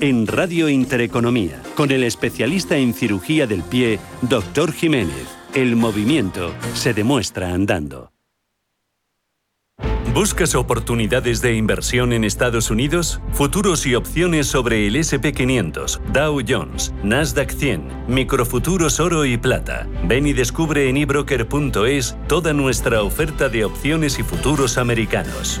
en Radio Intereconomía, con el especialista en cirugía del pie, Dr. Jiménez. El movimiento se demuestra andando. ¿Buscas oportunidades de inversión en Estados Unidos? Futuros y opciones sobre el SP500, Dow Jones, Nasdaq 100, microfuturos oro y plata. Ven y descubre en ebroker.es toda nuestra oferta de opciones y futuros americanos.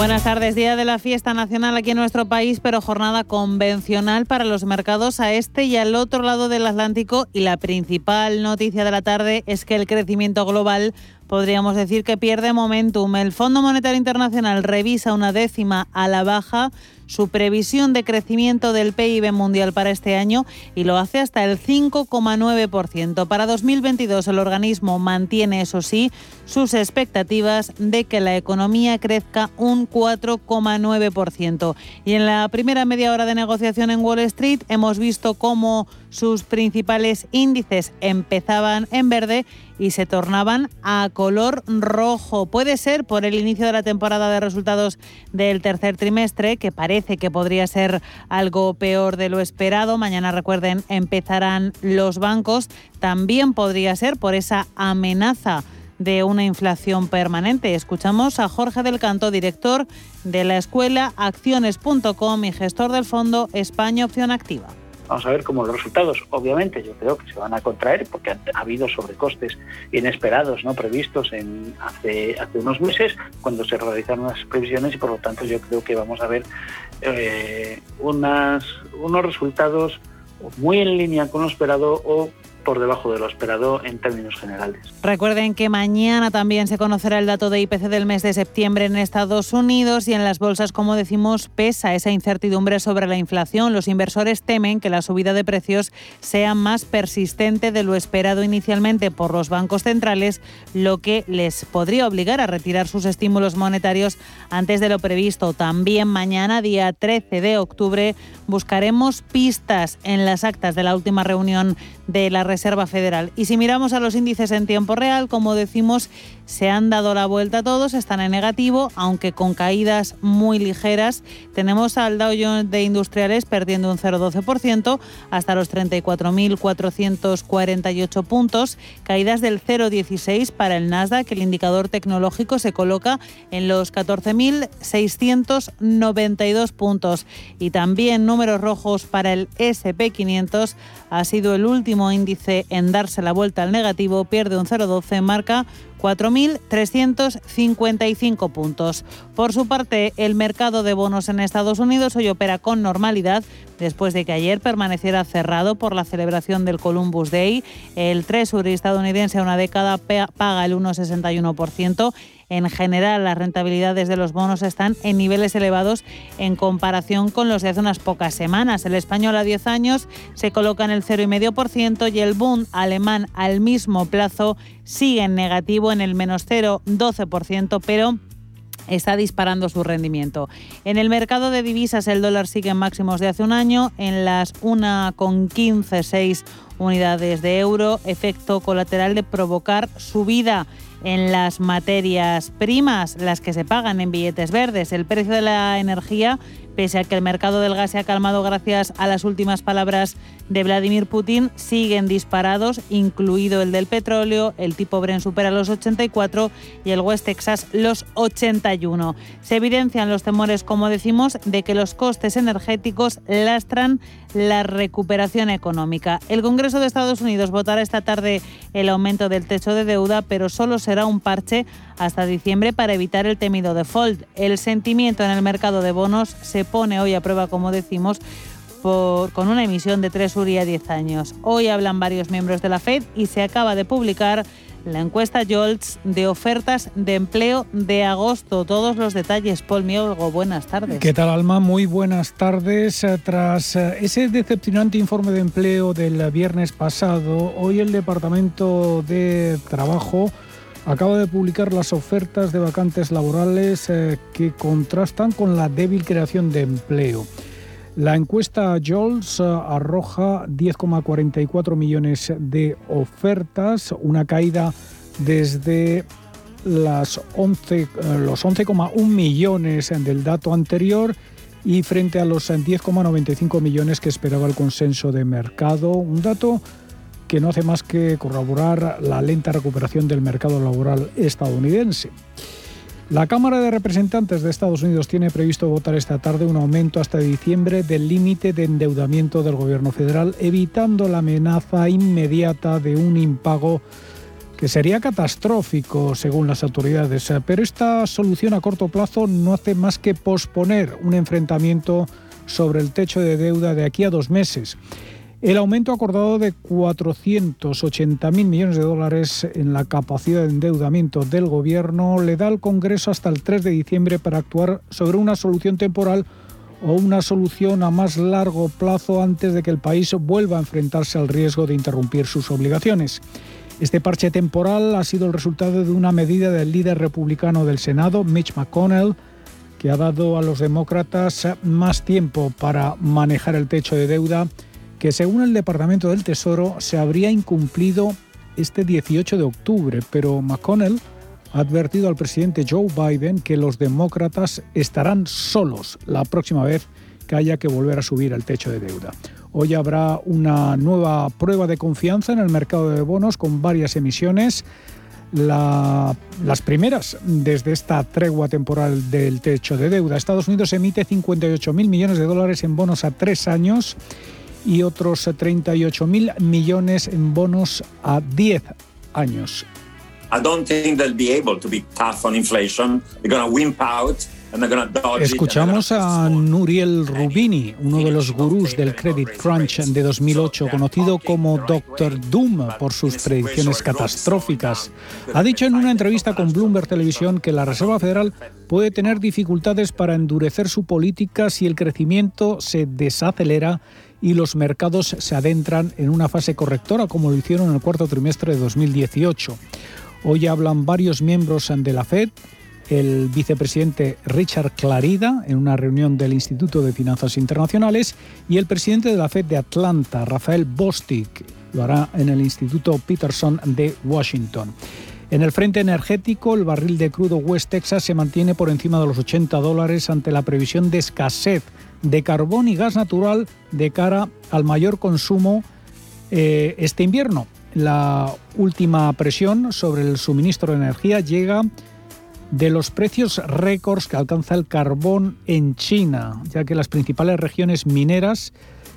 Buenas tardes, día de la fiesta nacional aquí en nuestro país, pero jornada convencional para los mercados a este y al otro lado del Atlántico y la principal noticia de la tarde es que el crecimiento global podríamos decir que pierde momentum. El Fondo Monetario Internacional revisa una décima a la baja su previsión de crecimiento del PIB mundial para este año y lo hace hasta el 5,9%. Para 2022 el organismo mantiene, eso sí, sus expectativas de que la economía crezca un 4,9%. Y en la primera media hora de negociación en Wall Street hemos visto cómo sus principales índices empezaban en verde y se tornaban a color rojo. Puede ser por el inicio de la temporada de resultados del tercer trimestre, que parece que podría ser algo peor de lo esperado. Mañana, recuerden, empezarán los bancos. También podría ser por esa amenaza de una inflación permanente. Escuchamos a Jorge del Canto, director de la escuela acciones.com y gestor del fondo España Opción Activa. Vamos a ver cómo los resultados, obviamente, yo creo que se van a contraer porque ha, habido sobrecostes inesperados, no previstos en hace, hace unos meses cuando se realizaron las previsiones y por lo tanto yo creo que vamos a ver eh, unas, unos resultados muy en línea con lo esperado o por debajo de lo esperado en términos generales. Recuerden que mañana también se conocerá el dato de IPC del mes de septiembre en Estados Unidos y en las bolsas, como decimos, pesa esa incertidumbre sobre la inflación. Los inversores temen que la subida de precios sea más persistente de lo esperado inicialmente por los bancos centrales, lo que les podría obligar a retirar sus estímulos monetarios antes de lo previsto. También mañana, día 13 de octubre, buscaremos pistas en las actas de la última reunión de la Reserva Federal. Y si miramos a los índices en tiempo real, como decimos, se han dado la vuelta todos, están en negativo, aunque con caídas muy ligeras. Tenemos al Dow Jones de Industriales perdiendo un 0,12% hasta los 34.448 puntos, caídas del 0,16 para el Nasdaq, el indicador tecnológico se coloca en los 14.692 puntos. Y también números rojos para el SP500 ha sido el último índice en darse la vuelta al negativo, pierde un 0,12, marca 4.355 puntos. Por su parte, el mercado de bonos en Estados Unidos hoy opera con normalidad después de que ayer permaneciera cerrado por la celebración del Columbus Day. El Treasury estadounidense a una década paga el 1,61% en general, las rentabilidades de los bonos están en niveles elevados en comparación con los de hace unas pocas semanas. El español a 10 años se coloca en el 0,5% y el Bund alemán al mismo plazo sigue en negativo en el menos 0,12%, pero está disparando su rendimiento. En el mercado de divisas el dólar sigue en máximos de hace un año, en las 1,156 unidades de euro, efecto colateral de provocar subida en las materias primas, las que se pagan en billetes verdes. El precio de la energía Pese a que el mercado del gas se ha calmado gracias a las últimas palabras de Vladimir Putin, siguen disparados, incluido el del petróleo, el tipo Bren supera los 84 y el West Texas los 81. Se evidencian los temores, como decimos, de que los costes energéticos lastran la recuperación económica. El Congreso de Estados Unidos votará esta tarde el aumento del techo de deuda, pero solo será un parche hasta diciembre para evitar el temido default. El sentimiento en el mercado de bonos se pone hoy a prueba, como decimos, con una emisión de 3 URI a 10 años. Hoy hablan varios miembros de la Fed y se acaba de publicar la encuesta Jolts de ofertas de empleo de agosto. Todos los detalles. Paul Mielgo, buenas tardes. ¿Qué tal, Alma? Muy buenas tardes. Tras eh, ese decepcionante informe de empleo del viernes pasado, hoy el Departamento de Trabajo acaba de publicar las ofertas de vacantes laborales eh, que contrastan con la débil creación de empleo. La encuesta JOLS eh, arroja 10,44 millones de ofertas, una caída desde las 11, eh, los 11,1 millones del dato anterior y frente a los 10,95 millones que esperaba el consenso de mercado, un dato que no hace más que corroborar la lenta recuperación del mercado laboral estadounidense. La Cámara de Representantes de Estados Unidos tiene previsto votar esta tarde un aumento hasta diciembre del límite de endeudamiento del gobierno federal, evitando la amenaza inmediata de un impago que sería catastrófico según las autoridades. Pero esta solución a corto plazo no hace más que posponer un enfrentamiento sobre el techo de deuda de aquí a dos meses. El aumento acordado de 480.000 millones de dólares en la capacidad de endeudamiento del Gobierno le da al Congreso hasta el 3 de diciembre para actuar sobre una solución temporal o una solución a más largo plazo antes de que el país vuelva a enfrentarse al riesgo de interrumpir sus obligaciones. Este parche temporal ha sido el resultado de una medida del líder republicano del Senado, Mitch McConnell, que ha dado a los demócratas más tiempo para manejar el techo de deuda que según el Departamento del Tesoro se habría incumplido este 18 de octubre, pero McConnell ha advertido al presidente Joe Biden que los demócratas estarán solos la próxima vez que haya que volver a subir el techo de deuda. Hoy habrá una nueva prueba de confianza en el mercado de bonos con varias emisiones. las primeras desde esta tregua temporal del techo de deuda. Estados Unidos emite 58 mil millones de dólares en bonos a tres años y otros 38 mil millones en bonos a 10 años. Escuchamos a Nuriel Rubini, uno de los gurús del Credit Crunch de 2008, conocido como Dr. Doom por sus predicciones catastróficas. Ha dicho en una entrevista con Bloomberg Televisión que la Reserva Federal puede tener dificultades para endurecer su política si el crecimiento se desacelera y los mercados se adentran en una fase correctora como lo hicieron en el cuarto trimestre de 2018. Hoy hablan varios miembros de la Fed, el vicepresidente Richard Clarida en una reunión del Instituto de Finanzas Internacionales y el presidente de la Fed de Atlanta, Rafael Bostic, lo hará en el Instituto Peterson de Washington. En el frente energético, el barril de crudo West Texas se mantiene por encima de los 80 dólares ante la previsión de escasez de carbón y gas natural de cara al mayor consumo eh, este invierno. La última presión sobre el suministro de energía llega de los precios récords que alcanza el carbón en China, ya que las principales regiones mineras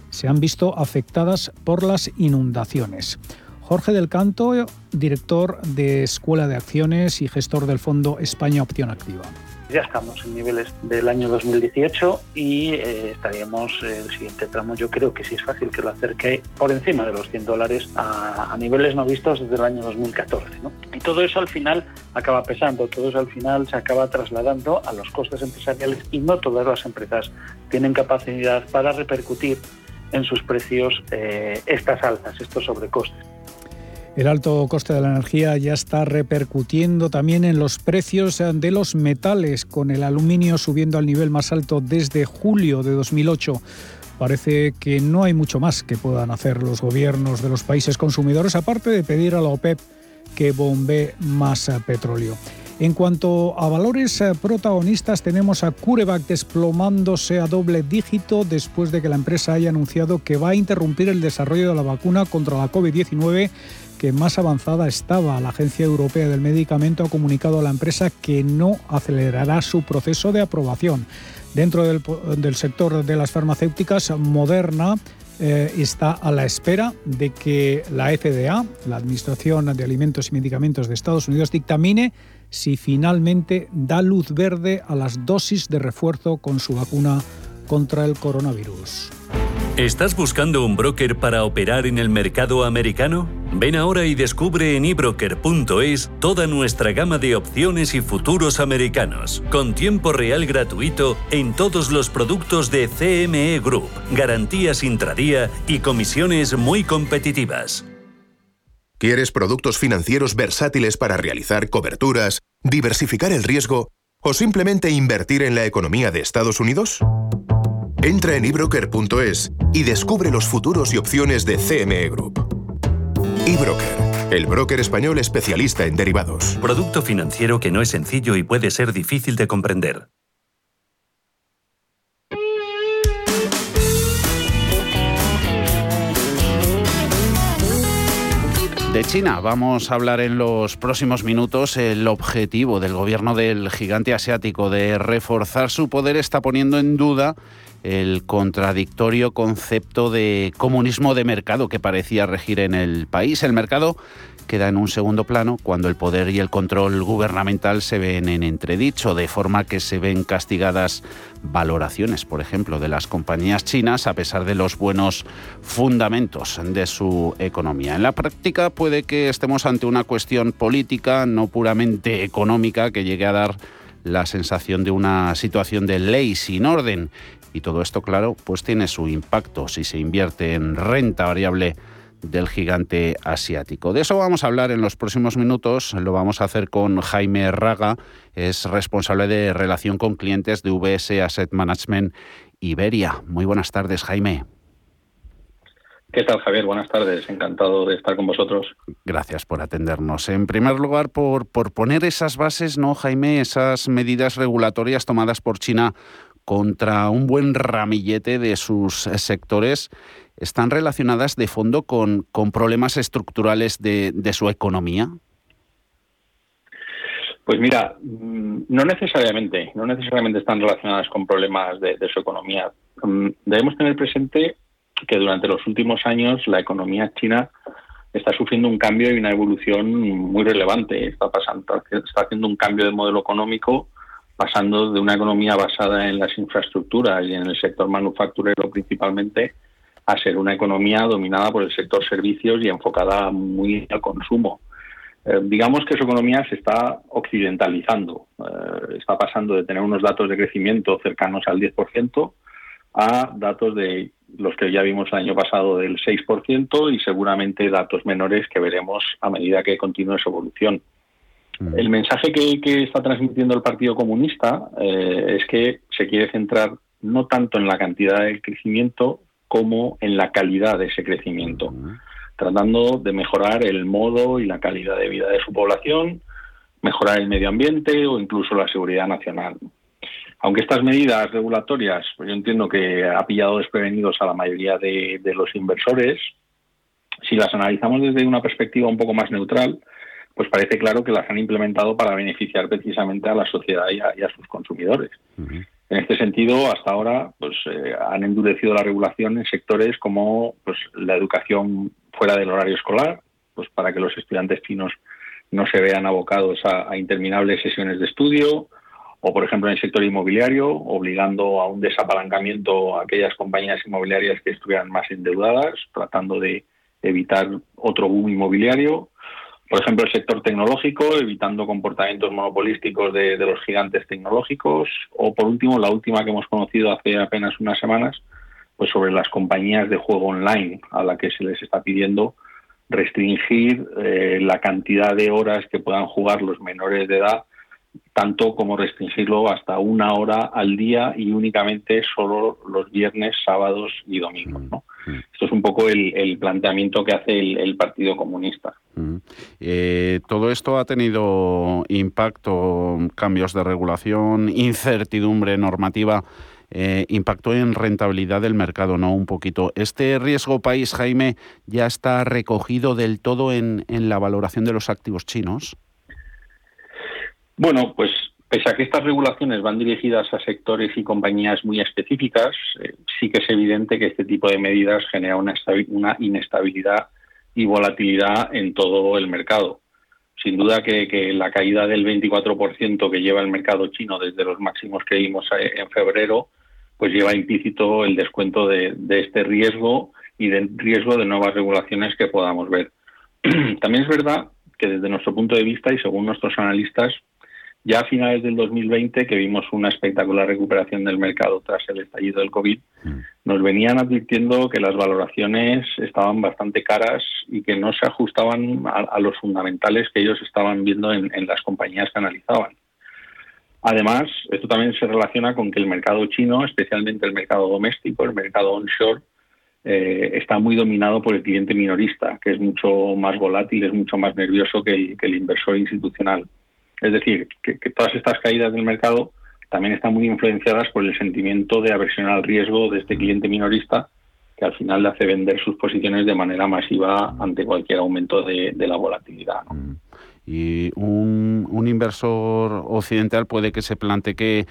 se han visto afectadas por las inundaciones. Jorge del Canto, director de Escuela de Acciones y gestor del Fondo España Opción Activa ya estamos en niveles del año 2018 y eh, estaríamos eh, el siguiente tramo. Yo creo que sí es fácil que lo acerque por encima de los 100 dólares a, niveles no vistos desde el año 2014. Y todo eso al final acaba pesando, todo eso al final se acaba trasladando a los costes empresariales y no todas las empresas tienen capacidad para repercutir en sus precios eh, estas altas, estos sobrecostes. El alto coste de la energía ya está repercutiendo también en los precios de los metales, con el aluminio subiendo al nivel más alto desde julio de 2008. Parece que no hay mucho más que puedan hacer los gobiernos de los países consumidores, aparte de pedir a la OPEP que bombee más petróleo. En cuanto a valores protagonistas, tenemos a CureVac desplomándose a doble dígito después de que la empresa haya anunciado que va a interrumpir el desarrollo de la vacuna contra la COVID-19 que más avanzada estaba. La Agencia Europea del Medicamento ha comunicado a la empresa que no acelerará su proceso de aprobación. Dentro del, sector de las farmacéuticas, Moderna eh, está a la espera de que la FDA, la Administración de Alimentos y Medicamentos de Estados Unidos, dictamine si finalmente da luz verde a las dosis de refuerzo con su vacuna contra el coronavirus. ¿Estás buscando un broker para operar en el mercado americano? Ven ahora y descubre en ebroker.es toda nuestra gama de opciones y futuros americanos, con tiempo real gratuito en todos los productos de CME Group, garantías intradía y comisiones muy competitivas. ¿Quieres productos financieros versátiles para realizar coberturas, diversificar el riesgo o simplemente invertir en la economía de Estados Unidos? Entra en ebroker.es y descubre los futuros y opciones de CME Group. eBroker, el broker español especialista en derivados. Producto financiero que no es sencillo y puede ser difícil de comprender. De China vamos a hablar en los próximos minutos. El objetivo del gobierno del gigante asiático de reforzar su poder está poniendo en duda el contradictorio concepto de comunismo de mercado que parecía regir en el país. El mercado queda en un segundo plano cuando el poder y el control gubernamental se ven en entredicho, de forma que se ven castigadas valoraciones, por ejemplo, de las compañías chinas a pesar de los buenos fundamentos de su economía. En la práctica puede que estemos ante una cuestión política, no puramente económica, que llegue a dar la sensación de una situación de ley sin orden. Y todo esto, claro, pues tiene su impacto si se invierte en renta variable del gigante asiático. De eso vamos a hablar en los próximos minutos. Lo vamos a hacer con Jaime Raga, es responsable de relación con clientes de VS Asset Management Iberia. Muy buenas tardes, Jaime. ¿Qué tal, Javier? Buenas tardes. Encantado de estar con vosotros. Gracias por atendernos. En primer lugar, por, por poner esas bases, ¿no, Jaime? Esas medidas regulatorias tomadas por China contra un buen ramillete de sus sectores están relacionadas de fondo con, con problemas estructurales de, de, su economía? Pues mira, mm, no necesariamente, no necesariamente están relacionadas con problemas de, de su economía. Mm, debemos tener presente que durante los últimos años la economía china está sufriendo un cambio y una evolución muy relevante. Está, pasando, está haciendo un cambio de modelo económico, pasando de una economía basada en las infraestructuras y en el sector manufacturero principalmente a ser una economía dominada por el sector servicios y enfocada muy al consumo. Eh, digamos que su economía se está occidentalizando, eh, está pasando de tener unos datos de crecimiento cercanos al 10% a datos de los que ya vimos el año pasado del 6% y seguramente datos menores que veremos a medida que continúe su evolución. Mm. El mensaje que, está transmitiendo el Partido Comunista eh, es que se quiere centrar no tanto en la cantidad de crecimiento, como en la calidad de ese crecimiento, tratando de mejorar el modo y la calidad de vida de su población, mejorar el medio ambiente o incluso la seguridad nacional. Aunque estas medidas regulatorias, pues yo entiendo que ha pillado desprevenidos a la mayoría de, los inversores, si las analizamos desde una perspectiva un poco más neutral, pues parece claro que las han implementado para beneficiar precisamente a la sociedad y a, sus consumidores. En este sentido, hasta ahora, pues eh, han endurecido la regulación en sectores como pues, la educación fuera del horario escolar, pues para que los estudiantes chinos no se vean abocados a, interminables sesiones de estudio, o por ejemplo en el sector inmobiliario, obligando a un desapalancamiento a aquellas compañías inmobiliarias que estuvieran más endeudadas, tratando de evitar otro boom inmobiliario, por ejemplo, el sector tecnológico, evitando comportamientos monopolísticos de, los gigantes tecnológicos, o por último, la última que hemos conocido hace apenas unas semanas, pues sobre las compañías de juego online, a la que se les está pidiendo restringir eh, la cantidad de horas que puedan jugar los menores de edad tanto como restringirlo hasta una hora al día y únicamente solo los viernes, sábados y domingos. ¿no? Mm. Esto es un poco el, planteamiento que hace el, Partido Comunista. Mm. Eh, todo esto ha tenido impacto, cambios de regulación, incertidumbre normativa. Eh, impactó en rentabilidad del mercado, ¿no? Un poquito. ¿Este riesgo país, Jaime, ya está recogido del todo en la valoración de los activos chinos? Bueno, pues pese a que estas regulaciones van dirigidas a sectores y compañías muy específicas, eh, sí que es evidente que este tipo de medidas genera una, una inestabilidad y volatilidad en todo el mercado. Sin duda que, la caída del 24% que lleva el mercado chino desde los máximos que vimos eh, en febrero, pues lleva implícito el descuento de, de este riesgo y del riesgo de nuevas regulaciones que podamos ver. también es verdad que desde nuestro punto de vista y según nuestros analistas, ya a finales del 2020, que vimos una espectacular recuperación del mercado tras el estallido del COVID, mm. nos venían advirtiendo que las valoraciones estaban bastante caras y que no se ajustaban a, los fundamentales que ellos estaban viendo en, las compañías que analizaban. Además, esto también se relaciona con que el mercado chino, especialmente el mercado doméstico, el mercado onshore, eh, está muy dominado por el cliente minorista, que es mucho más volátil, es mucho más nervioso que el inversor institucional. Es decir, que, todas estas caídas del mercado también están muy influenciadas por el sentimiento de aversión al riesgo de este cliente minorista que al final le hace vender sus posiciones de manera masiva ante cualquier aumento de, la volatilidad. Mm. Y un, inversor occidental puede que se plantee que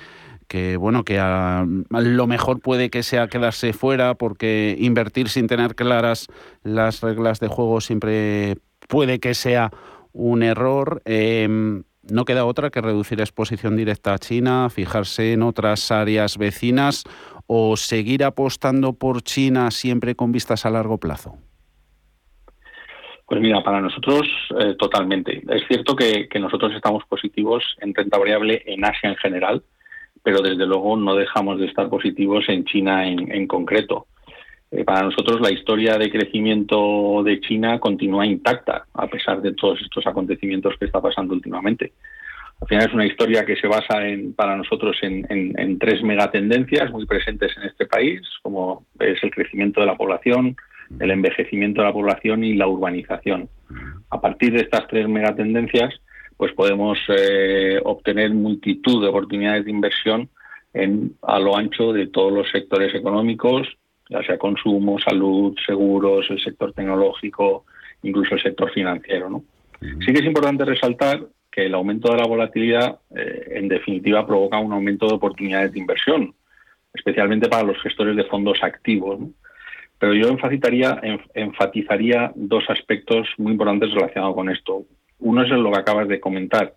que bueno que a, lo mejor puede que sea quedarse fuera porque invertir sin tener claras las reglas de juego siempre puede que sea un error. Em, no queda otra que reducir exposición directa a China, fijarse en otras áreas vecinas o seguir apostando por China siempre con vistas a largo plazo. Pues mira, para nosotros eh, totalmente. Es cierto que, nosotros estamos positivos en renta variable en Asia en general, pero desde luego no dejamos de estar positivos en China en concreto. Eh, para nosotros la historia de crecimiento de China continúa intacta, a pesar de todos estos acontecimientos que está pasando últimamente. Al final es una historia que se basa en, para nosotros en, en, tres megatendencias muy presentes en este país, como es el crecimiento de la población, el envejecimiento de la población y la urbanización. A partir de estas tres megatendencias, pues podemos eh, obtener multitud de oportunidades de inversión en, a lo ancho de todos los sectores económicos, ya sea consumo, salud, seguros, el sector tecnológico, incluso el sector financiero. ¿no? Sí que es importante resaltar que el aumento de la volatilidad, eh, en definitiva, provoca un aumento de oportunidades de inversión, especialmente para los gestores de fondos activos. Pero yo enfatizaría, enfatizaría dos aspectos muy importantes relacionados con esto. Uno es lo que acabas de comentar.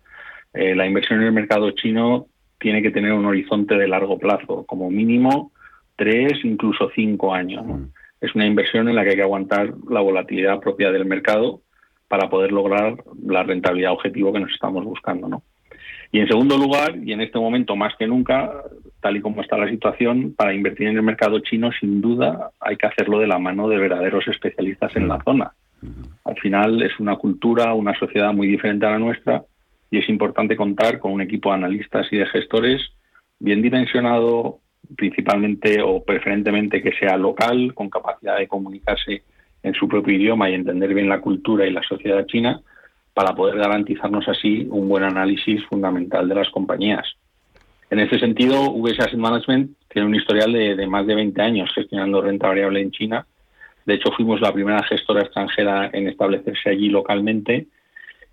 Eh, la inversión en el mercado chino tiene que tener un horizonte de largo plazo, como mínimo tres, incluso cinco años. Mm. Es una inversión en la que hay que aguantar la volatilidad propia del mercado para poder lograr la rentabilidad objetivo que nos estamos buscando. ¿no? Y en segundo lugar, y en este momento más que nunca, tal y como está la situación, para invertir en el mercado chino, sin duda, hay que hacerlo de la mano de verdaderos especialistas en la zona. Al final es una cultura, una sociedad muy diferente a la nuestra y es importante contar con un equipo de analistas y de gestores bien dimensionado, principalmente o preferentemente que sea local, con capacidad de comunicarse en su propio idioma y entender bien la cultura y la sociedad china, para poder garantizarnos así un buen análisis fundamental de las compañías. En ese sentido, VS Asset Management tiene un historial de, más de 20 años gestionando renta variable en China. De hecho, fuimos la primera gestora extranjera en establecerse allí localmente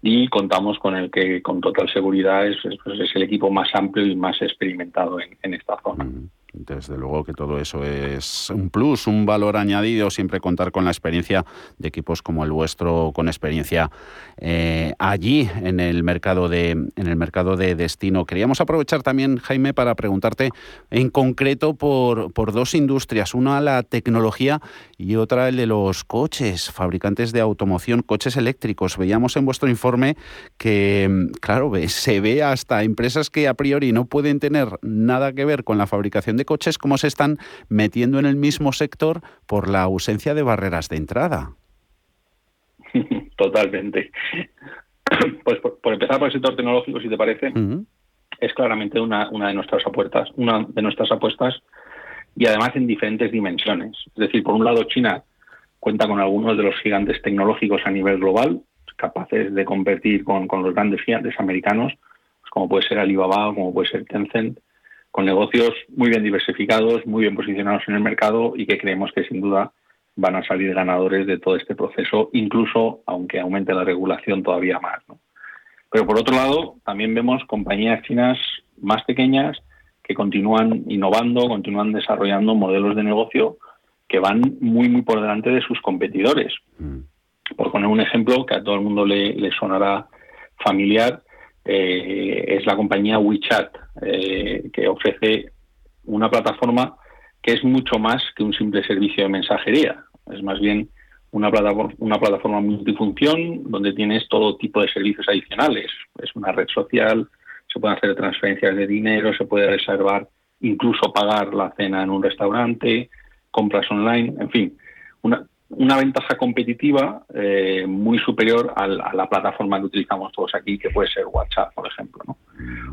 y contamos con el que con total seguridad es, es, pues, el equipo más amplio y más experimentado en, esta zona. Mm. Desde luego que todo eso es un plus, un valor añadido, siempre contar con la experiencia de equipos como el vuestro, con experiencia eh, allí en el mercado de en el mercado de destino. Queríamos aprovechar también, Jaime, para preguntarte en concreto por, por dos industrias, una la tecnología y otra el de los coches, fabricantes de automoción, coches eléctricos. Veíamos en vuestro informe que, claro, se ve hasta empresas que a priori no pueden tener nada que ver con la fabricación de coches, cómo se están metiendo en el mismo sector por la ausencia de barreras de entrada. Totalmente. Pues por, empezar por el sector tecnológico, si te parece, es claramente una, una de nuestras apuestas, una de nuestras apuestas y además en diferentes dimensiones. Es decir, por un lado, China cuenta con algunos de los gigantes tecnológicos a nivel global, capaces de competir con, con los grandes gigantes americanos, pues como puede ser Alibaba, como puede ser Tencent, con negocios muy bien diversificados, muy bien posicionados en el mercado y que creemos que sin duda van a salir ganadores de todo este proceso, incluso aunque aumente la regulación todavía más. Pero por otro lado, también vemos compañías chinas más pequeñas que continúan innovando, continúan desarrollando modelos de negocio que van muy, muy por delante de sus competidores. Mm. Por poner un ejemplo que a todo el mundo le, le sonará familiar, eh, es la compañía WeChat, eh, que ofrece una plataforma que es mucho más que un simple servicio de mensajería. Es más bien una plataforma, una plataforma multifunción donde tienes todo tipo de servicios adicionales. Es una red social, se pueden hacer transferencias de dinero, se puede reservar, incluso pagar la cena en un restaurante, compras online, en fin, una, una ventaja competitiva eh, muy superior a la, plataforma que utilizamos todos aquí, que puede ser WhatsApp, por ejemplo. ¿no?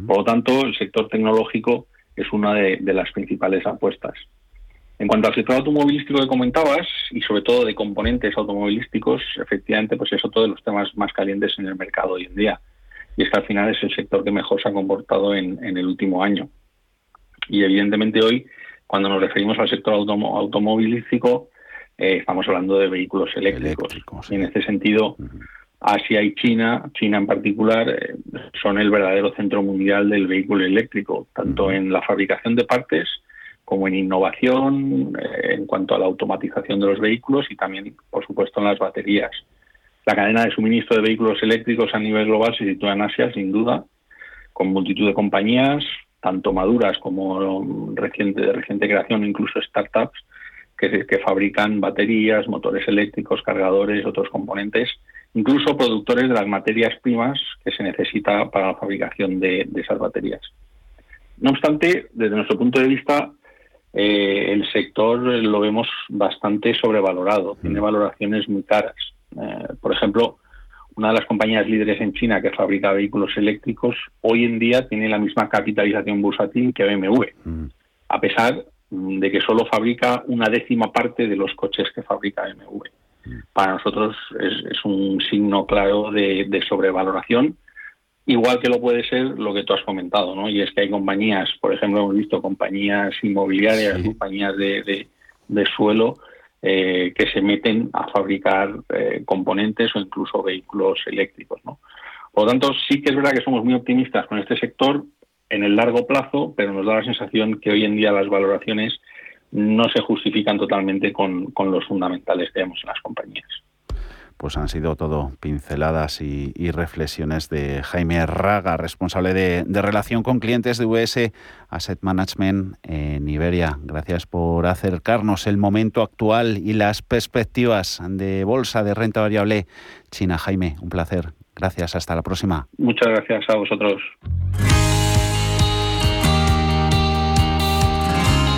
Por lo tanto, el sector tecnológico es una de, las principales apuestas. En cuanto al sector automovilístico que comentabas, y sobre todo de componentes automovilísticos, efectivamente, pues es otro de los temas más calientes en el mercado hoy en día. Y es que al final es el sector que mejor se ha comportado en, el último año. Y evidentemente hoy, cuando nos referimos al sector automovilístico, eh, estamos hablando de vehículos eléctricos. Y en este sentido, Asia y China, China en particular, eh, son el verdadero centro mundial del vehículo eléctrico, tanto en la fabricación de partes como en innovación, eh, en cuanto a la automatización de los vehículos y también, por supuesto, en las baterías. La cadena de suministro de vehículos eléctricos a nivel global se sitúa en Asia, sin duda, con multitud de compañías, tanto maduras como reciente, de reciente creación, incluso startups, que, que fabrican baterías, motores eléctricos, cargadores, otros componentes incluso productores de las materias primas que se necesita para la fabricación de, esas baterías. No obstante, desde nuestro punto de vista, eh, el sector lo vemos bastante sobrevalorado, tiene mm. valoraciones muy caras. Eh, por ejemplo, una de las compañías líderes en China que fabrica vehículos eléctricos hoy en día tiene la misma capitalización bursátil que BMW, mm. a pesar de que solo fabrica una décima parte de los coches que fabrica BMW para nosotros es, un signo claro de, sobrevaloración, igual que lo puede ser lo que tú has comentado, ¿no? Y es que hay compañías, por ejemplo, hemos visto compañías inmobiliarias, compañías de, suelo, eh, que se meten a fabricar eh, componentes o incluso vehículos eléctricos, ¿no? Por lo tanto, sí que es verdad que somos muy optimistas con este sector en el largo plazo, pero nos da la sensación que hoy en día las valoraciones no se justifican totalmente con, los fundamentales que vemos en las compañías pues han sido todo pinceladas y, reflexiones de Jaime Raga, responsable de, relación con clientes de US Asset Management en Iberia. Gracias por acercarnos el momento actual y las perspectivas de bolsa de renta variable China. Jaime, un placer. Gracias, hasta la próxima. Muchas gracias a vosotros.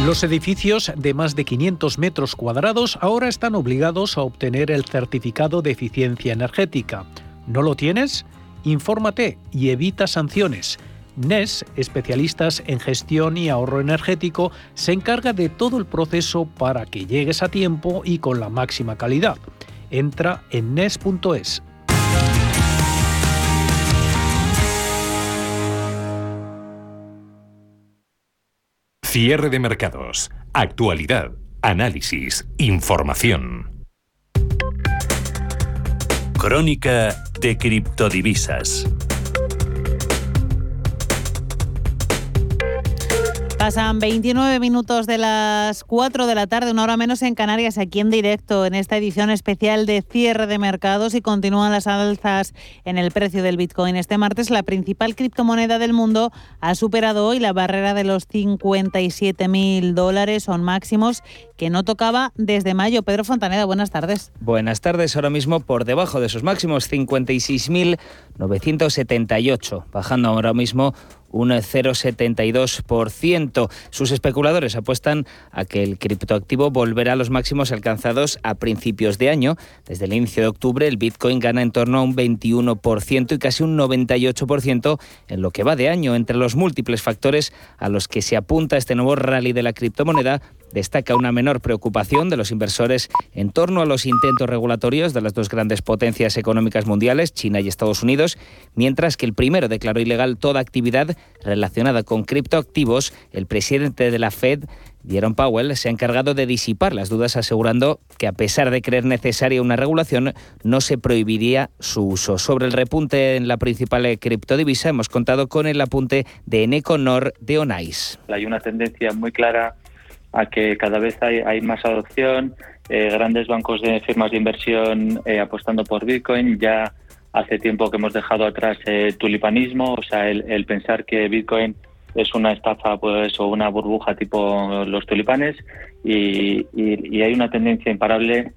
Los edificios de más de 500 metros cuadrados ahora están obligados a obtener el certificado de eficiencia energética. ¿No lo tienes? Infórmate y evita sanciones. NES, especialistas en gestión y ahorro energético, se encarga de todo el proceso para que llegues a tiempo y con la máxima calidad. Entra en NES.es. Cierre de mercados. Actualidad. Análisis. Información. Crónica de criptodivisas. Pasan 29 minutos de las 4 de la tarde, una hora menos en Canarias, aquí en directo, en esta edición especial de cierre de mercados y continúan las alzas en el precio del Bitcoin. Este martes, la principal criptomoneda del mundo ha superado hoy la barrera de los 57.000 dólares, son máximos que no tocaba desde mayo. Pedro Fontaneda, buenas tardes. Buenas tardes, ahora mismo por debajo de sus máximos, 56.978, bajando ahora mismo un 0,72%. Sus especuladores apuestan a que el criptoactivo volverá a los máximos alcanzados a principios de año. Desde el inicio de octubre, el Bitcoin gana en torno a un 21% y casi un 98% en lo que va de año. Entre los múltiples factores a los que se apunta este nuevo rally de la criptomoneda, destaca una menor preocupación de los inversores en torno a los intentos regulatorios de las dos grandes potencias económicas mundiales, China y Estados Unidos, mientras que el primero declaró ilegal toda actividad relacionada con criptoactivos. El presidente de la Fed, Jerome Powell se ha encargado de disipar las dudas asegurando que a pesar de creer necesaria una regulación, no se prohibiría su uso. Sobre el repunte en la principal criptodivisa hemos contado con el apunte de Eneconor de Onais. Hay una tendencia muy clara a que cada vez hay, más adopción, eh, grandes bancos de firmas de inversión eh, apostando por Bitcoin. Ya hace tiempo que hemos dejado atrás el tulipanismo, o sea, el, pensar que Bitcoin es una estafa pues, o una burbuja tipo los tulipanes y, hay una tendencia imparable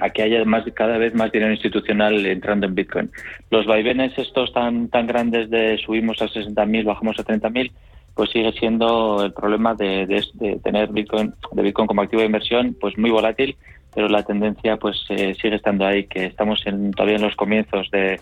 a que haya más, cada vez más dinero institucional entrando en Bitcoin. Los vaivenes estos tan, tan grandes de subimos a 60.000, bajamos a 30.000, pues sigue siendo el problema de, tener Bitcoin, de Bitcoin como activo de inversión, pues muy volátil, pero la tendencia pues eh, sigue estando ahí, que estamos en, todavía en los comienzos de,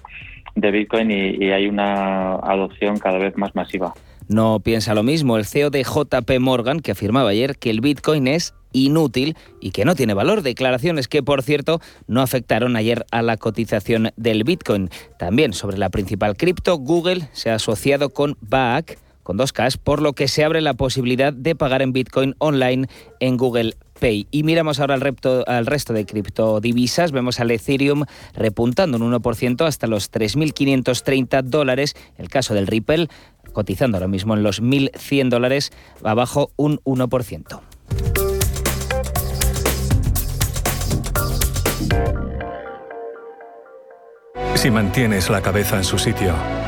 Bitcoin y, hay una adopción cada vez más masiva. No piensa lo mismo el CEO de JP Morgan, que afirmaba ayer que el Bitcoin es inútil y que no tiene valor. Declaraciones que, por cierto, no afectaron ayer a la cotización del Bitcoin. También sobre la principal cripto, Google se ha asociado con Baak, con dos Ks, por lo que se abre la posibilidad de pagar en Bitcoin online en Google Pay. Y miramos ahora al, resto de criptodivisas. Vemos al Ethereum repuntando un 1% hasta los 3.530 dólares. El caso del Ripple cotizando ahora mismo en los 1.100 dólares, abajo un 1%. Si mantienes la cabeza en su sitio,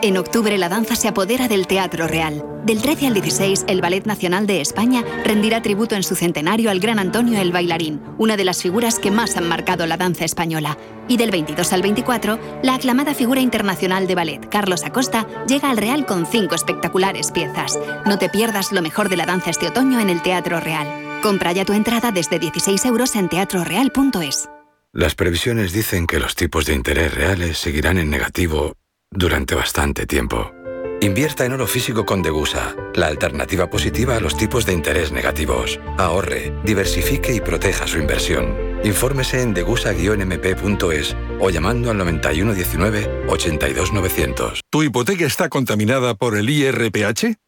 En octubre la danza se apodera del Teatro Real. Del 13 al 16, el Ballet Nacional de España rendirá tributo en su centenario al gran Antonio el Bailarín, una de las figuras que más han marcado la danza española. Y del 22 al 24, la aclamada figura internacional de ballet, Carlos Acosta, llega al Real con cinco espectaculares piezas. No te pierdas lo mejor de la danza este otoño en el Teatro Real. Compra ya tu entrada desde 16 euros en teatroreal.es. Las previsiones dicen que los tipos de interés reales seguirán en negativo durante bastante tiempo. Invierta en oro físico con Degusa, la alternativa positiva a los tipos de interés negativos. Ahorre, diversifique y proteja su inversión. Infórmese en degusa-mp.es o llamando al 9119 82900. ¿Tu hipoteca está contaminada por el IRPH?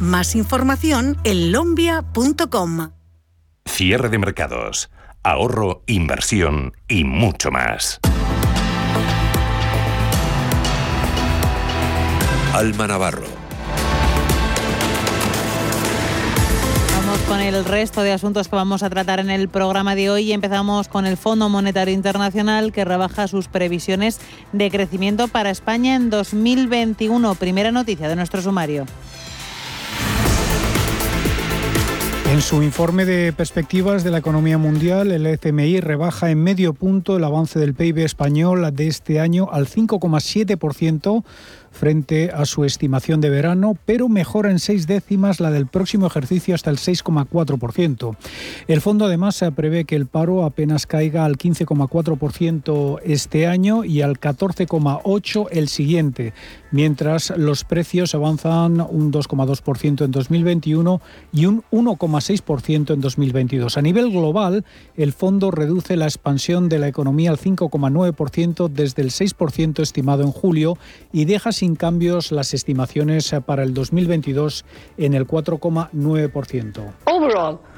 Más información en lombia.com. Cierre de mercados. Ahorro, inversión y mucho más. Alma Navarro. con el resto de asuntos que vamos a tratar en el programa de hoy. Empezamos con el Fondo Monetario Internacional que rebaja sus previsiones de crecimiento para España en 2021. Primera noticia de nuestro sumario. En su informe de perspectivas de la economía mundial, el FMI rebaja en medio punto el avance del PIB español de este año al 5,7% frente a su estimación de verano, pero mejora en seis décimas la del próximo ejercicio hasta el 6,4%. El fondo además prevé que el paro apenas caiga al 15,4% este año y al 14,8% el siguiente, mientras los precios avanzan un 2,2% en 2021 y un 1,6% en 2022. A nivel global, el fondo reduce la expansión de la economía al 5,9% desde el 6% estimado en julio y deja sin cambios las estimaciones para el 2022 en el 4,9%.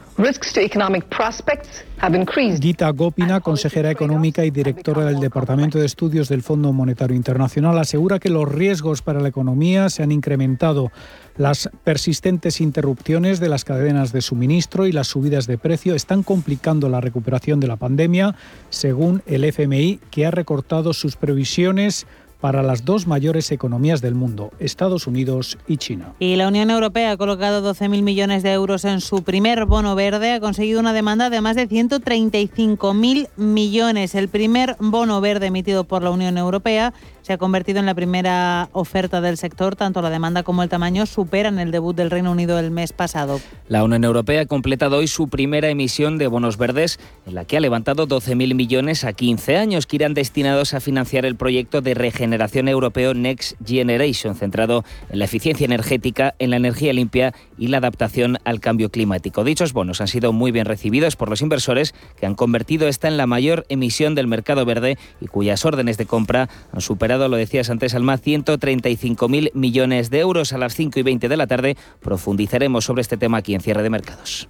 Gita Gopina, consejera económica y directora del Departamento de Estudios del Fondo Monetario Internacional, asegura que los riesgos para la economía se han incrementado. Las persistentes interrupciones de las cadenas de suministro y las subidas de precio están complicando la recuperación de la pandemia, según el FMI, que ha recortado sus previsiones para las dos mayores economías del mundo, Estados Unidos y China. Y la Unión Europea ha colocado 12.000 millones de euros en su primer bono verde, ha conseguido una demanda de más de 135.000 millones. El primer bono verde emitido por la Unión Europea se ha convertido en la primera oferta del sector. Tanto la demanda como el tamaño superan el debut del Reino Unido el mes pasado. La Unión Europea ha completado hoy su primera emisión de bonos verdes, en la que ha levantado 12.000 millones a 15 años, que irán destinados a financiar el proyecto de regeneración europeo Next Generation, centrado en la eficiencia energética, en la energía limpia y la adaptación al cambio climático. Dichos bonos han sido muy bien recibidos por los inversores, que han convertido esta en la mayor emisión del mercado verde y cuyas órdenes de compra han superado lo decías antes, Alma, 135.000 millones de euros. A las 5 y 20 de la tarde profundizaremos sobre este tema aquí en Cierre de Mercados.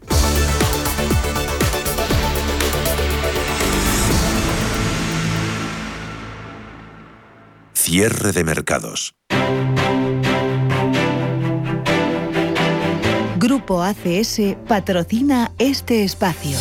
Cierre de Mercados. Grupo ACS patrocina este espacio.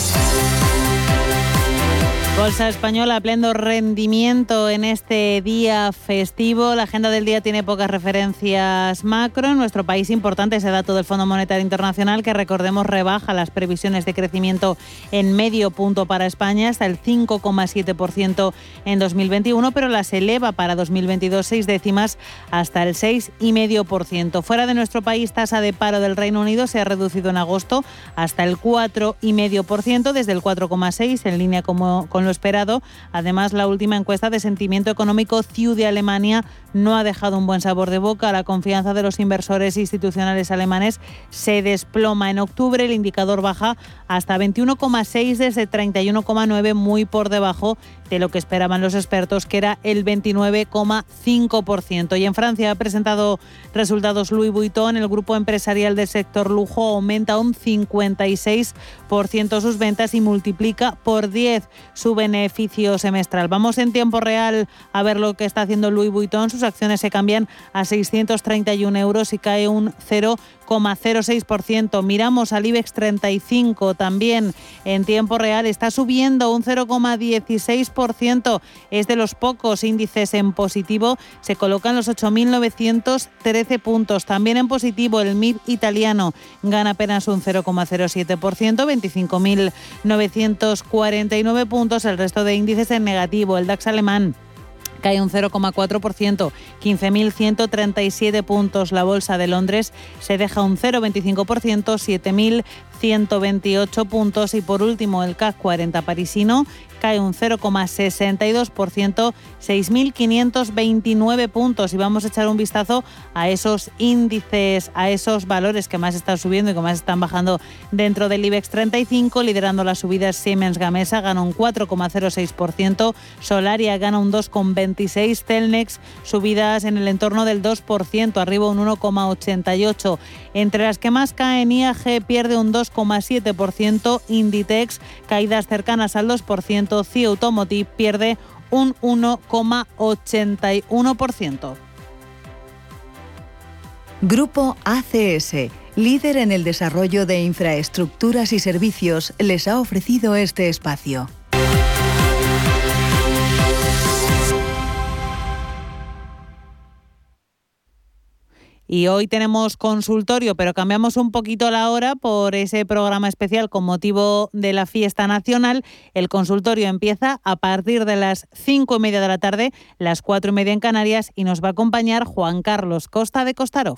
Bolsa Española pleno rendimiento en este día festivo. La agenda del día tiene pocas referencias macro. En nuestro país importante ese dato del Fondo Monetario Internacional que recordemos rebaja las previsiones de crecimiento en medio punto para España hasta el 5,7% en 2021, pero las eleva para 2022 seis décimas hasta el 6,5%. Fuera de nuestro país, tasa de paro del Reino Unido se ha reducido en agosto hasta el 4,5% desde el 4,6 en línea como, con lo esperado. Además, la última encuesta de sentimiento económico CIU de Alemania no ha dejado un buen sabor de boca. La confianza de los inversores institucionales alemanes se desploma. En octubre el indicador baja hasta 21,6 desde 31,9, muy por debajo de lo que esperaban los expertos, que era el 29,5%. Y en Francia ha presentado resultados Louis Vuitton. El grupo empresarial del sector lujo aumenta un 56% sus ventas y multiplica por 10 su beneficio semestral. Vamos en tiempo real a ver lo que está haciendo Louis Vuitton. Acciones se cambian a 631 euros y cae un 0,06%. Miramos al IBEX 35 también en tiempo real. Está subiendo un 0,16%. Es de los pocos índices en positivo. Se colocan los 8.913 puntos. También en positivo el MIB italiano gana apenas un 0,07%, 25.949 puntos. El resto de índices en negativo. El DAX alemán cae un 0,4%, 15.137 puntos. La Bolsa de Londres se deja un 0,25%, 7.128 puntos. Y por último, el CAC 40 parisino cae un 0,62%, 6.529 puntos. Y vamos a echar un vistazo a esos índices, a esos valores que más están subiendo y que más están bajando dentro del IBEX 35. Liderando las subidas Siemens Gamesa gana un 4,06%, Solaria gana un 2,26%, Celnex subidas en el entorno del 2%, arriba un 1,88%. Entre las que más caen, IAG pierde un 2,7%, Inditex caídas cercanas al 2%, CIE Automotive pierde un 1,81%. Grupo ACS, líder en el desarrollo de infraestructuras y servicios, les ha ofrecido este espacio. Y hoy tenemos consultorio, pero cambiamos un poquito la hora por ese programa especial con motivo de la fiesta nacional. El consultorio empieza a partir de las cinco y media de la tarde, las cuatro y media en Canarias, y nos va a acompañar Juan Carlos Costa de Costarov.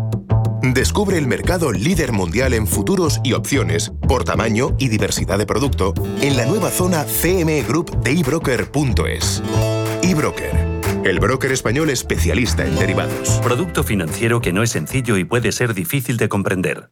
Descubre el mercado líder mundial en futuros y opciones por tamaño y diversidad de producto en la nueva zona CME Group de ebroker.es. eBroker, el broker español especialista en derivados. Producto financiero que no es sencillo y puede ser difícil de comprender.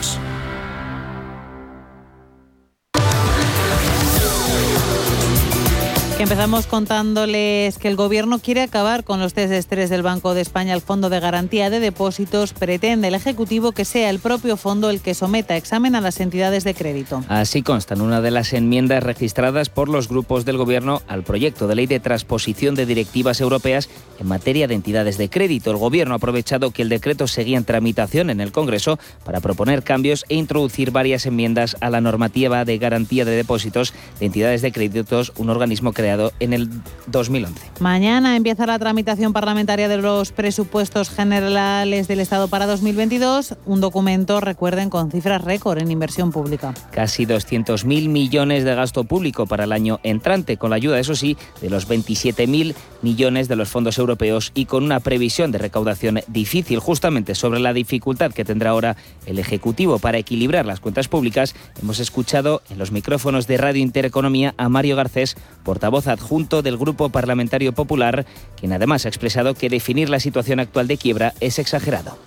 Empezamos contándoles que el Gobierno quiere acabar con los test de estrés del Banco de España al Fondo de Garantía de Depósitos. Pretende el Ejecutivo que sea el propio fondo el que someta examen a las entidades de crédito. Así consta en una de las enmiendas registradas por los grupos del Gobierno al proyecto de ley de transposición de directivas europeas en materia de entidades de crédito. El Gobierno ha aprovechado que el decreto seguía en tramitación en el Congreso para proponer cambios e introducir varias enmiendas a la normativa de garantía de depósitos de entidades de créditos, un organismo creado en el 2011. Mañana empieza la tramitación parlamentaria de los presupuestos generales del Estado para 2022, un documento, recuerden, con cifras récord en inversión pública. Casi 200.000 millones de gasto público para el año entrante, con la ayuda, eso sí, de los 27.000 millones de los fondos europeos y con una previsión de recaudación difícil, justamente sobre la dificultad que tendrá ahora el Ejecutivo para equilibrar las cuentas públicas. Hemos escuchado en los micrófonos de Radio Intereconomía a Mario Garcés, portavoz adjunto del Grupo Parlamentario Popular, quien además ha expresado que definir la situación actual de quiebra es exagerado.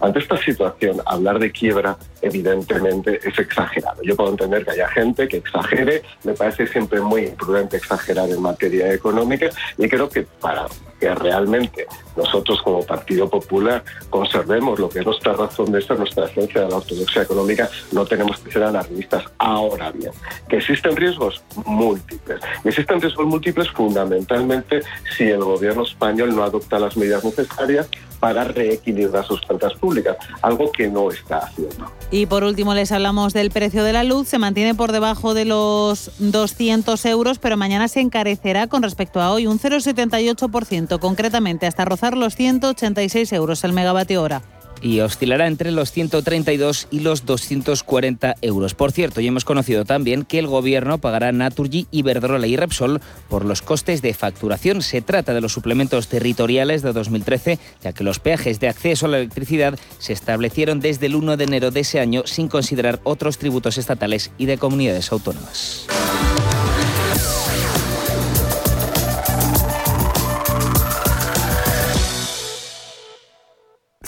Ante esta situación, hablar de quiebra evidentemente es exagerado. Yo puedo entender que haya gente que exagere, me parece siempre muy imprudente exagerar en materia económica y creo que para que realmente nosotros como Partido Popular conservemos lo que es nuestra razón de ser, nuestra esencia de la ortodoxia económica, no tenemos que ser anarquistas. Ahora bien, que existen riesgos múltiples. Existen riesgos múltiples fundamentalmente si el gobierno español no adopta las medidas necesarias para reequilibrar sus cuentas públicas, algo que no está haciendo. Y por último les hablamos del precio de la luz. Se mantiene por debajo de los 200 euros, pero mañana se encarecerá con respecto a hoy un 0,78%, concretamente hasta rozar los 186 euros el megavatio hora y oscilará entre los 132 y los 240 euros. Por cierto, ya hemos conocido también que el Gobierno pagará Naturgy, Iberdrola y Repsol por los costes de facturación. Se trata de los suplementos territoriales de 2013, ya que los peajes de acceso a la electricidad se establecieron desde el 1 de enero de ese año sin considerar otros tributos estatales y de comunidades autónomas.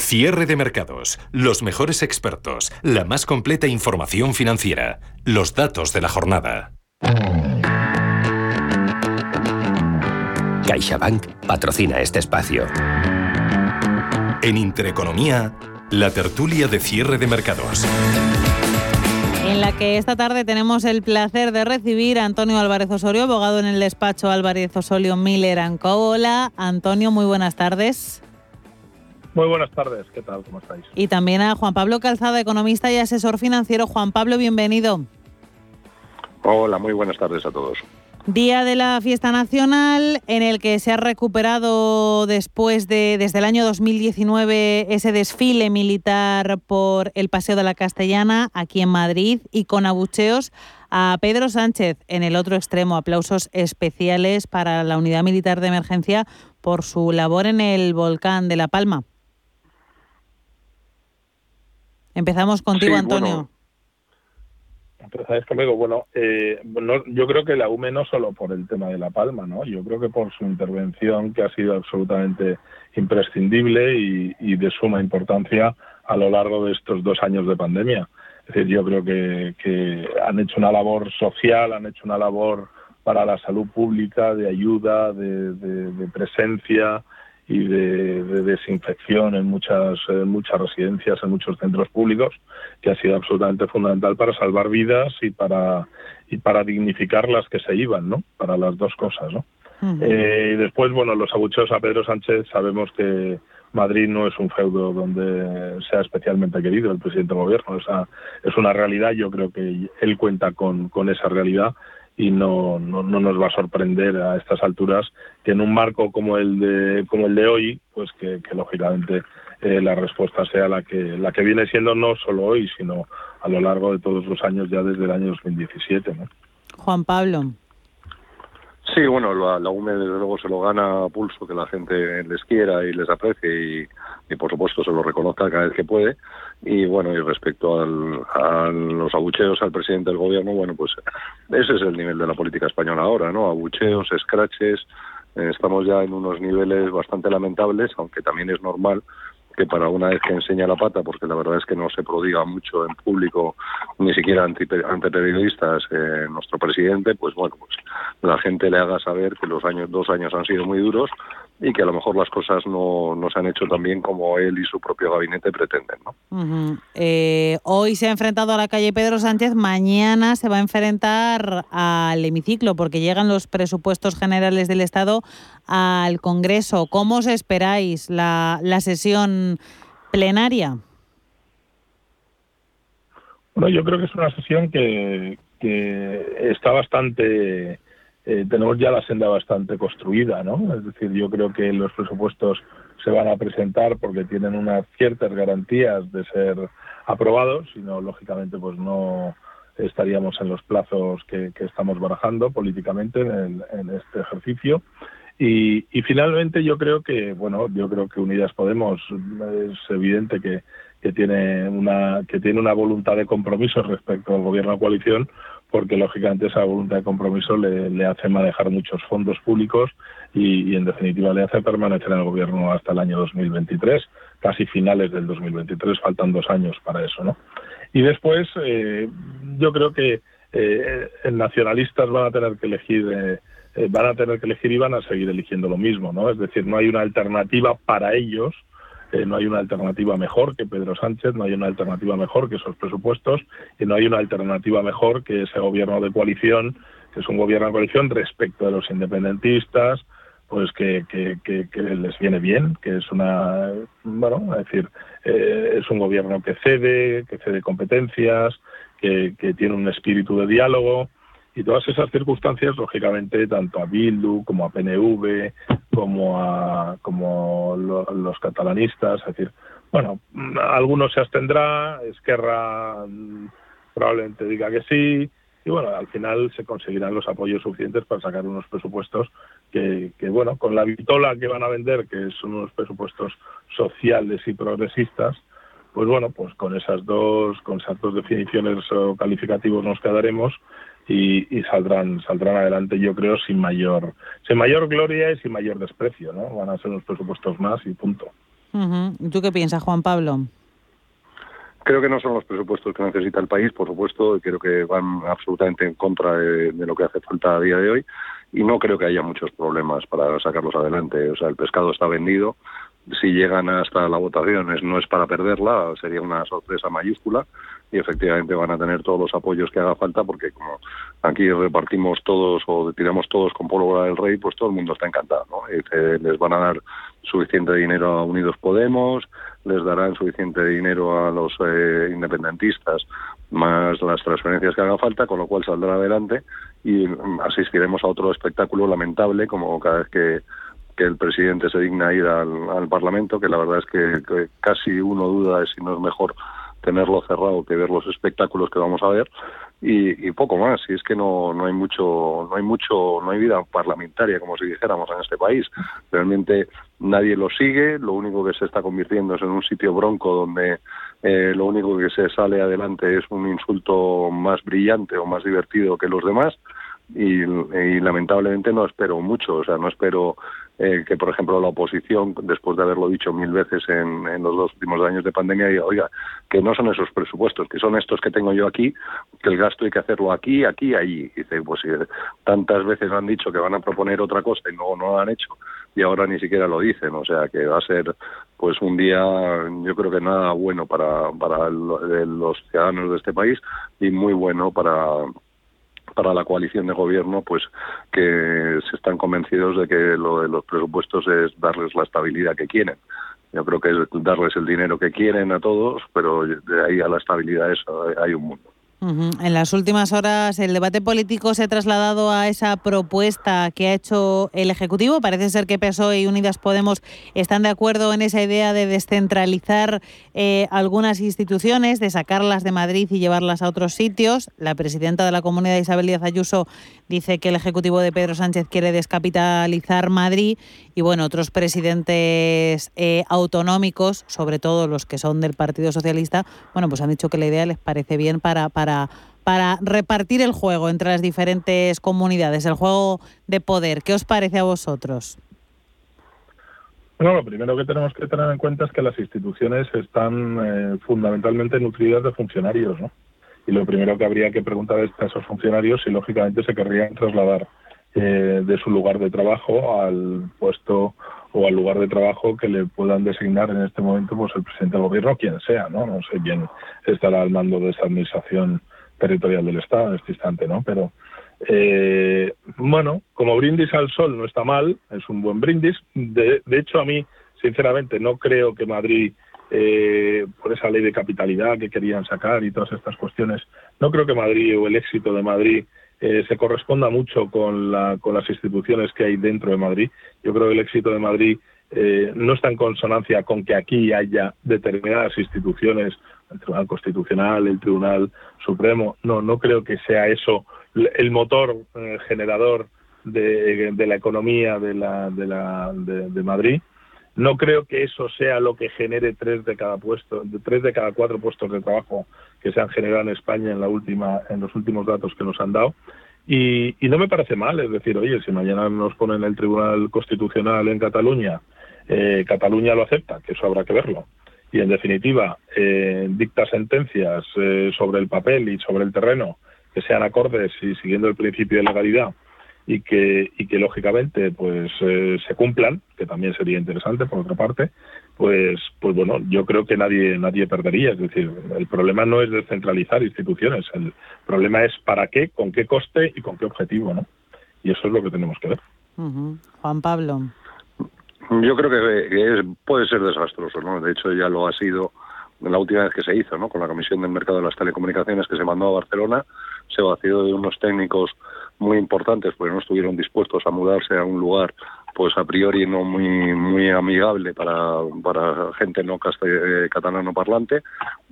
Cierre de mercados, los mejores expertos, la más completa información financiera, los datos de la jornada. CaixaBank patrocina este espacio. En Intereconomía, la tertulia de cierre de mercados. En la que esta tarde tenemos el placer de recibir a Antonio Álvarez Osorio, abogado en el despacho Álvarez Osorio Miller Hola, Antonio, muy buenas tardes. Muy buenas tardes, ¿qué tal? ¿Cómo estáis? Y también a Juan Pablo Calzada, economista y asesor financiero. Juan Pablo, bienvenido. Hola, muy buenas tardes a todos. Día de la fiesta nacional en el que se ha recuperado después de desde el año 2019 ese desfile militar por el Paseo de la Castellana aquí en Madrid y con abucheos a Pedro Sánchez en el otro extremo. Aplausos especiales para la Unidad Militar de Emergencia por su labor en el volcán de La Palma. Empezamos contigo, Antonio. Empezáis conmigo. Bueno, eh, yo creo que la UME no solo por el tema de La Palma, ¿no? Yo creo que por su intervención que ha sido absolutamente imprescindible y, de suma importancia a lo largo de estos dos años de pandemia. Es decir, yo creo que, han hecho una labor social, han hecho una labor para la salud pública, de ayuda, de presencia, y de, desinfección en muchas, muchas residencias, en muchos centros públicos, que ha sido absolutamente fundamental para salvar vidas y para, y para dignificar las que se iban, ¿no? Para las dos cosas, ¿no? Eh, y después, bueno, los abucheos a Pedro Sánchez, sabemos que Madrid no es un feudo donde sea especialmente querido el presidente del gobierno, esa es una realidad, yo creo que él cuenta con, con esa realidad y no, no, nos va a sorprender a estas alturas que en un marco como el de como el de hoy pues que, lógicamente eh, la respuesta sea la que la que viene siendo no solo hoy sino a lo largo de todos los años ya desde el año 2017 ¿no? Juan Pablo Sí, bueno, la, la UME desde luego se lo gana a pulso que la gente les quiera y les aprecie y, por supuesto se lo reconozca cada vez que puede. Y bueno, y respecto al, a los abucheos al presidente del gobierno, bueno, pues ese es el nivel de la política española ahora, ¿no? Abucheos, escraches, eh, estamos ya en unos niveles bastante lamentables, aunque también es normal que para una vez que enseña la pata, porque la verdad es que no se prodiga mucho en público, ni siquiera ante, periodistas, eh, nuestro presidente, pues bueno, pues la gente le haga saber que los años, dos años han sido muy duros y que a lo mejor las cosas no, no se han hecho tan bien como él y su propio gabinete pretenden. ¿no? Eh, hoy se ha enfrentado a la calle Pedro Sánchez, mañana se va a enfrentar al hemiciclo porque llegan los presupuestos generales del Estado al Congreso. ¿Cómo os esperáis la, la sesión plenaria? Bueno, yo creo que es una sesión que, que está bastante eh, tenemos ya la senda bastante construida, ¿no? Es decir, yo creo que los presupuestos se van a presentar porque tienen unas ciertas garantías de ser aprobados, sino lógicamente pues no estaríamos en los plazos que, estamos barajando políticamente en, este ejercicio. Y, finalmente yo creo que, bueno, yo creo que Unidas Podemos es evidente que, que tiene una que tiene una voluntad de compromiso respecto al gobierno de coalición porque lógicamente esa voluntad de compromiso le, hace manejar muchos fondos públicos y, en definitiva le hace permanecer en el gobierno hasta el año 2023, casi finales del 2023, faltan dos años para eso, ¿no? Y después eh, yo creo que eh, nacionalistas van a tener que elegir eh, eh, van a tener que elegir y van a seguir eligiendo lo mismo, ¿no? Es decir, no hay una alternativa para ellos eh, no hay una alternativa mejor que Pedro Sánchez, no hay una alternativa mejor que esos presupuestos y no hay una alternativa mejor que ese gobierno de coalición, que es un gobierno de coalición respecto de los independentistas, pues que, les viene bien, que es una, bueno, es decir, eh, es un gobierno que cede, que cede competencias, que, que tiene un espíritu de diálogo, y todas esas circunstancias, lógicamente, tanto a Bildu como a PNV, como a como los catalanistas, es decir, bueno, algunos se abstendrá, Esquerra mm, probablemente diga que sí, y bueno, al final se conseguirán los apoyos suficientes para sacar unos presupuestos que, que, bueno, con la vitola que van a vender, que son unos presupuestos sociales y progresistas, pues bueno, pues con esas dos, con esas dos definiciones o calificativos nos quedaremos y, saldrán saldrán adelante yo creo sin mayor sin mayor gloria y sin mayor desprecio no van a ser unos presupuestos más y punto ¿Tú qué piensas, Juan Pablo? Creo que no son los presupuestos que necesita el país, por supuesto, y creo que van absolutamente en contra de, lo que hace falta a día de hoy, y no creo que haya muchos problemas para sacarlos adelante. O sea, el pescado está vendido, si llegan hasta la votación no es para perderla, sería una sorpresa mayúscula, y efectivamente van a tener todos los apoyos que haga falta, porque como aquí repartimos todos o tiramos todos con pólvora del rey, pues todo el mundo está encantado. ¿no? les van a dar suficiente dinero a Unidos Podemos, les darán suficiente dinero a los eh, independentistas, más las transferencias que haga falta, con lo cual saldrá adelante y mm, asistiremos a otro espectáculo lamentable, como cada vez que, el presidente se digna ir al, Parlamento, que la verdad es que, casi uno duda de si no es mejor tenerlo cerrado que ver los espectáculos que vamos a ver y, poco más y es que no, no hay mucho no hay mucho no hay vida parlamentaria como si dijéramos en este país. Realmente nadie lo sigue lo único que se está convirtiendo es en un sitio bronco donde eh, lo único que se sale adelante es un insulto más brillante o más divertido que los demás y, y lamentablemente no espero mucho o sea no espero eh, que, por ejemplo, la oposición, después de haberlo dicho mil veces en, los dos últimos años de pandemia, diga, oiga, que no son esos presupuestos, que son estos que tengo yo aquí, que el gasto hay que hacerlo aquí, aquí, allí. Y dice, pues si tantas veces han dicho que van a proponer otra cosa y luego no lo han hecho, y ahora ni siquiera lo dicen, o sea, que va a ser pues un día, yo creo que nada bueno para, para los ciudadanos de este país y muy bueno para para la coalición de gobierno, pues que se están convencidos de que lo de los presupuestos es darles la estabilidad que quieren. Yo creo que es darles el dinero que quieren a todos, pero de ahí a la estabilidad eso hay un mundo. En las últimas horas el debate político se ha trasladado a esa propuesta que ha hecho el Ejecutivo. Parece ser que PSOE y Unidas Podemos están de acuerdo en esa idea de descentralizar eh, algunas instituciones, de sacarlas de Madrid y llevarlas a otros sitios. La presidenta de la comunidad, Isabel Díaz Ayuso, dice que el Ejecutivo de Pedro Sánchez quiere descapitalizar Madrid y bueno, otros presidentes eh, autonómicos, sobre todo los que son del Partido Socialista, bueno, pues han dicho que la idea les parece bien para para, repartir el juego entre las diferentes comunidades, el juego de poder. ¿Qué os parece a vosotros? Bueno, lo primero que tenemos que tener en cuenta es que las instituciones están eh, fundamentalmente nutridas de funcionarios, ¿no? Y lo primero que habría que preguntar es a esos funcionarios si lógicamente se querrían trasladar eh, de su lugar de trabajo al puesto o al lugar de trabajo que le puedan designar en este momento pues el presidente del gobierno, quien sea, ¿no? No sé quién estará al mando de esa administración territorial del Estado en este instante, ¿no? Pero, eh, bueno, como brindis al sol no está mal, es un buen brindis. De, de hecho, a mí, sinceramente, no creo que Madrid, eh, por esa ley de capitalidad que querían sacar y todas estas cuestiones, no creo que Madrid o el éxito de Madrid eh, se corresponda mucho con, la, con las instituciones que hay dentro de Madrid. Yo creo que el éxito de Madrid eh, no está en consonancia con que aquí haya determinadas instituciones, el Tribunal Constitucional, el Tribunal Supremo. No, no creo que sea eso el motor eh, generador de, la economía de, la, de, la, de Madrid. No creo que eso sea lo que genere tres de cada puesto, tres de cada cuatro puestos de trabajo que se han generado en España en la última, en los últimos datos que nos han dado. Y, no me parece mal, es decir, oye, si mañana nos ponen el Tribunal Constitucional en Cataluña, eh, Cataluña lo acepta, que eso habrá que verlo. Y en definitiva, eh, dicta sentencias eh, sobre el papel y sobre el terreno que sean acordes y siguiendo el principio de legalidad y que, y que lógicamente pues eh, se cumplan, que también sería interesante por otra parte, pues, pues bueno, yo creo que nadie, nadie perdería. Es decir, el problema no es descentralizar instituciones, el problema es para qué, con qué coste y con qué objetivo, ¿no? Y eso es lo que tenemos que ver. Juan Pablo. Yo creo que, puede ser desastroso, ¿no? De hecho, ya lo ha sido la última vez que se hizo, ¿no? Con la Comisión del Mercado de las Telecomunicaciones que se mandó a Barcelona, se vació de unos técnicos muy importantes porque no estuvieron dispuestos a mudarse a un lugar pues a priori no muy muy amigable para, para gente no eh, catalano parlante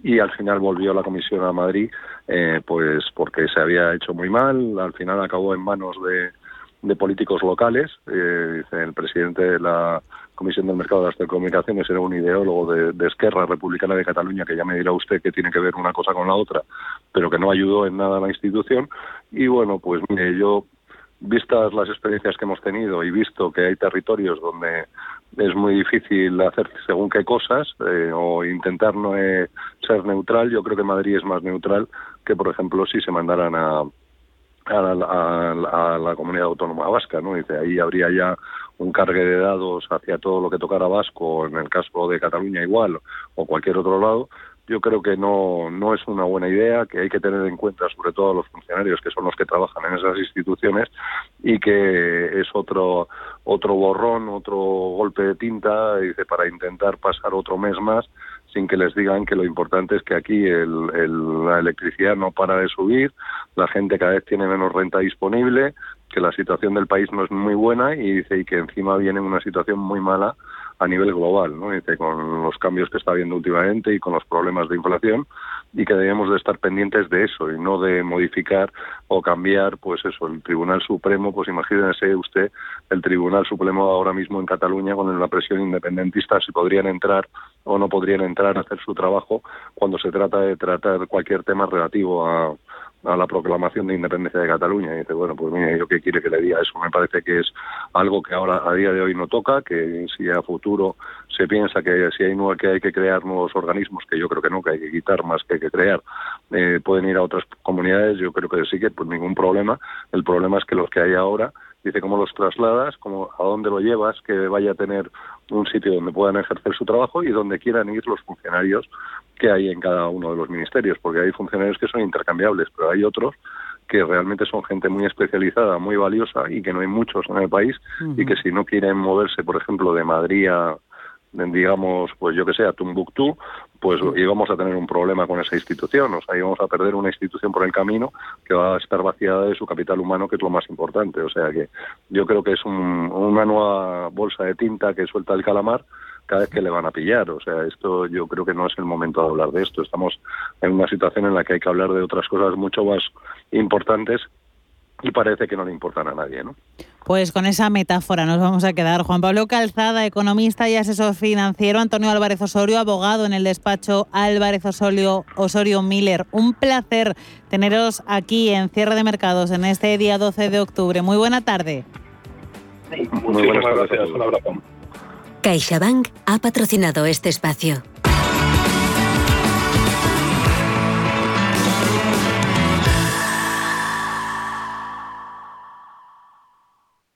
y al final volvió la comisión a Madrid eh, pues porque se había hecho muy mal al final acabó en manos de, de políticos locales eh, el presidente de la Comisión del Mercado de las Telecomunicaciones era un ideólogo de, Esquerra Republicana de Cataluña, que ya me dirá usted que tiene que ver una cosa con la otra, pero que no ayudó en nada a la institución. Y bueno, pues mire, yo, vistas las experiencias que hemos tenido y visto que hay territorios donde es muy difícil hacer según qué cosas eh, o intentar no ser neutral. Yo creo que Madrid es más neutral que, por ejemplo, si se mandaran a, a, la, comunidad autónoma vasca, ¿no? Dice, ahí habría ya un cargue de dados hacia todo lo que tocara vasco, en el caso de Cataluña igual, o cualquier otro lado, yo creo que no, no es una buena idea, que hay que tener en cuenta sobre todo a los funcionarios que son los que trabajan en esas instituciones y que es otro, otro borrón, otro golpe de tinta dice, para intentar pasar otro mes más sin que les digan que lo importante es que aquí la electricidad no para de subir, la gente cada vez tiene menos renta disponible, que la situación del país no es muy buena y dice y que encima viene una situación muy mala a nivel global, ¿no? Con los cambios que está habiendo últimamente y con los problemas de inflación y que debemos de estar pendientes de eso y no de modificar o cambiar, pues eso, el Tribunal Supremo, pues imagínese usted el Tribunal Supremo ahora mismo en Cataluña con la presión independentista, si podrían entrar o no podrían entrar a hacer su trabajo cuando se trata de tratar cualquier tema relativo a, a la proclamación de independencia de Cataluña. Y dice, bueno, pues mira, ¿yo qué quiere que le diga? Eso me parece que es algo que ahora a día de hoy no toca, que si a futuro se piensa que si hay, que hay que crear nuevos organismos, que yo creo que que hay que quitar más que, que crear, eh, pueden ir a otras comunidades, yo creo que sí que pues ningún problema. El problema es que los que hay ahora dice cómo los trasladas, cómo, a dónde lo llevas, que vaya a tener un sitio donde puedan ejercer su trabajo y donde quieran ir los funcionarios que hay en cada uno de los ministerios, porque hay funcionarios que son intercambiables, pero hay otros que realmente son gente muy especializada, muy valiosa y que no hay muchos en el país y que si no quieren moverse, por ejemplo, de Madrid a, digamos, pues yo que sé, a Tumbuctú, pues íbamos a tener un problema con esa institución, o sea, íbamos a perder una institución por el camino que va a estar vaciada de su capital humano, que es lo más importante. O sea que yo creo que es una nueva bolsa de tinta que suelta el calamar cada vez que le van a pillar. O sea, esto yo creo que no es el momento de hablar de esto. Estamos en una situación en la que hay que hablar de otras cosas mucho más importantes y parece que no le importan a nadie, ¿no? Pues con esa metáfora nos vamos a quedar. Juan Pablo Calzada, economista y asesor financiero, Antonio Álvarez Osorio, abogado en el despacho Álvarez Osorio, Osorio Miller. Un placer teneros aquí en Cierre de Mercados en este día 12 de octubre. Muy buena tarde. Muy buenas gracias. Un abrazo. CaixaBank ha patrocinado este espacio.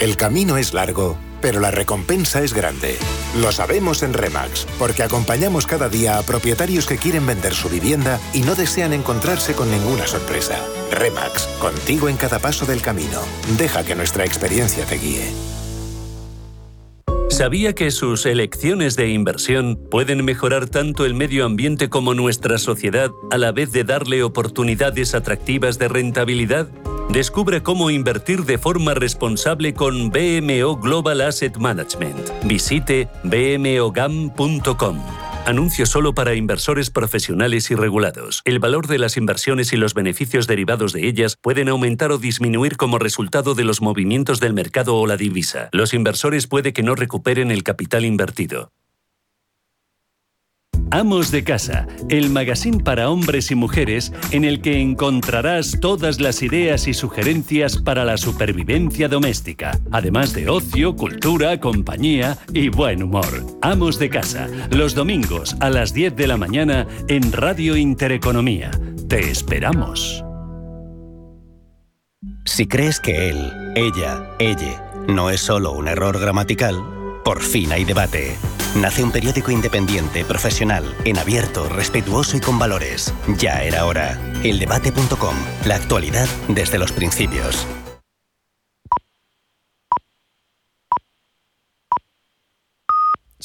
El camino es largo, pero la recompensa es grande. Lo sabemos en Remax, porque acompañamos cada día a propietarios que quieren vender su vivienda y no desean encontrarse con ninguna sorpresa. Remax, contigo en cada paso del camino. Deja que nuestra experiencia te guíe. ¿Sabía que sus elecciones de inversión pueden mejorar tanto el medio ambiente como nuestra sociedad a la vez de darle oportunidades atractivas de rentabilidad? Descubre cómo invertir de forma responsable con BMO Global Asset Management. Visite bmogam.com. Anuncio solo para inversores profesionales y regulados. El valor de las inversiones y los beneficios derivados de ellas pueden aumentar o disminuir como resultado de los movimientos del mercado o la divisa. Los inversores puede que no recuperen el capital invertido. Amos de Casa, el magazine para hombres y mujeres en el que encontrarás todas las ideas y sugerencias para la supervivencia doméstica, además de ocio, cultura, compañía y buen humor. Amos de Casa, los domingos a las 10 de la mañana en Radio Intereconomía. Te esperamos. Si crees que él, ella, ella no es solo un error gramatical, por fin hay debate. Nace un periódico independiente, profesional, en abierto, respetuoso y con valores. Ya era hora. Eldebate.com. La actualidad desde los principios.